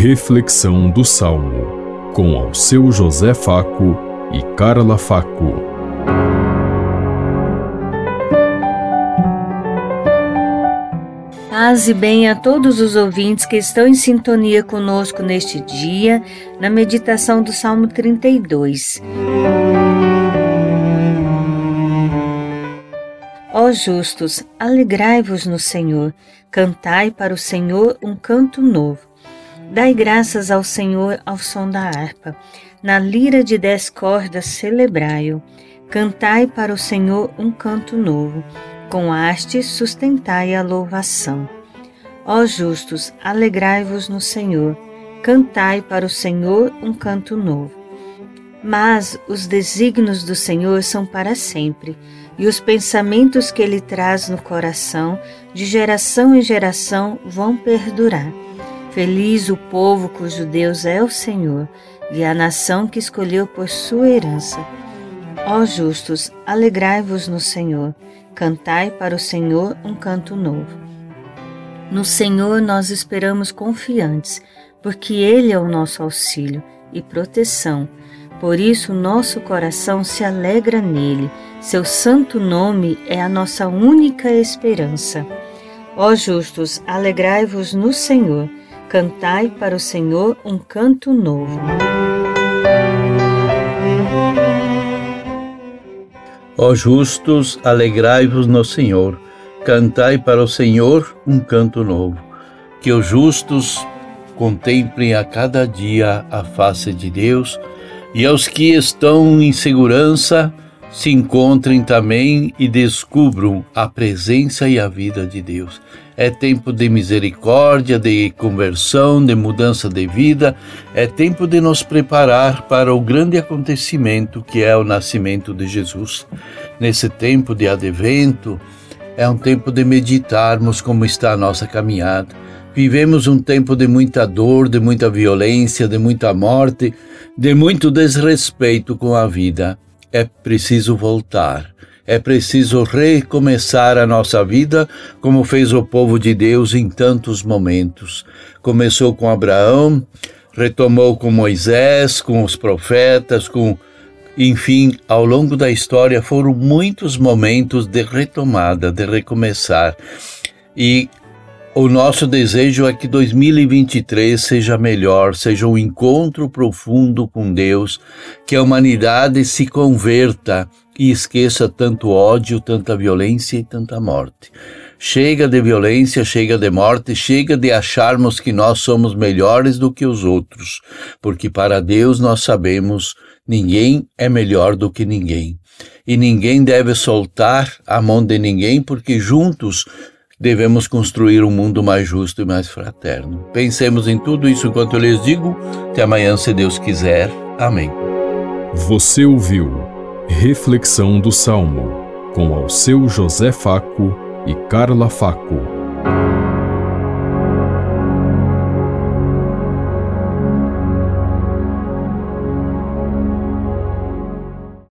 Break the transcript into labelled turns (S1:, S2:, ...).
S1: Reflexão do Salmo, com ao seu José Faco e Carla Faco.
S2: Paz e bem a todos os ouvintes que estão em sintonia conosco neste dia, na meditação do Salmo 32. Ó justos, alegrai-vos no Senhor, cantai para o Senhor um canto novo. Dai graças ao Senhor ao som da harpa, na lira de dez cordas celebrai-o. Cantai para o Senhor um canto novo, com haste sustentai a louvação. Ó justos, alegrai-vos no Senhor, cantai para o Senhor um canto novo. Mas os desígnios do Senhor são para sempre, e os pensamentos que ele traz no coração, de geração em geração, vão perdurar. Feliz o povo cujo Deus é o Senhor, e a nação que escolheu por sua herança. Ó justos, alegrai-vos no Senhor, cantai para o Senhor um canto novo. No Senhor nós esperamos confiantes, porque Ele é o nosso auxílio e proteção. Por isso, nosso coração se alegra nele. Seu santo nome é a nossa única esperança. Ó justos, alegrai-vos no Senhor. Cantai para o Senhor um canto novo.
S3: Ó justos, alegrai-vos no Senhor. Cantai para o Senhor um canto novo. Que os justos contemplem a cada dia a face de Deus e aos que estão em segurança se encontrem também e descubram a presença e a vida de Deus. É tempo de misericórdia, de conversão, de mudança de vida, é tempo de nos preparar para o grande acontecimento que é o nascimento de Jesus. Nesse tempo de advento, é um tempo de meditarmos como está a nossa caminhada Vivemos um tempo de muita dor, de muita violência, de muita morte, de muito desrespeito com a vida. É preciso voltar. É preciso recomeçar a nossa vida como fez o povo de Deus em tantos momentos. Começou com Abraão, retomou com Moisés, com os profetas, com enfim, ao longo da história foram muitos momentos de retomada, de recomeçar. E o nosso desejo é que 2023 seja melhor, seja um encontro profundo com Deus, que a humanidade se converta e esqueça tanto ódio, tanta violência e tanta morte. Chega de violência, chega de morte, chega de acharmos que nós somos melhores do que os outros, porque para Deus nós sabemos ninguém é melhor do que ninguém. E ninguém deve soltar a mão de ninguém, porque juntos devemos construir um mundo mais justo e mais fraterno. Pensemos em tudo isso enquanto eu lhes digo. Até amanhã, se Deus quiser. Amém.
S1: Você ouviu Reflexão do Salmo com ao seu José Faco e Carla Faco.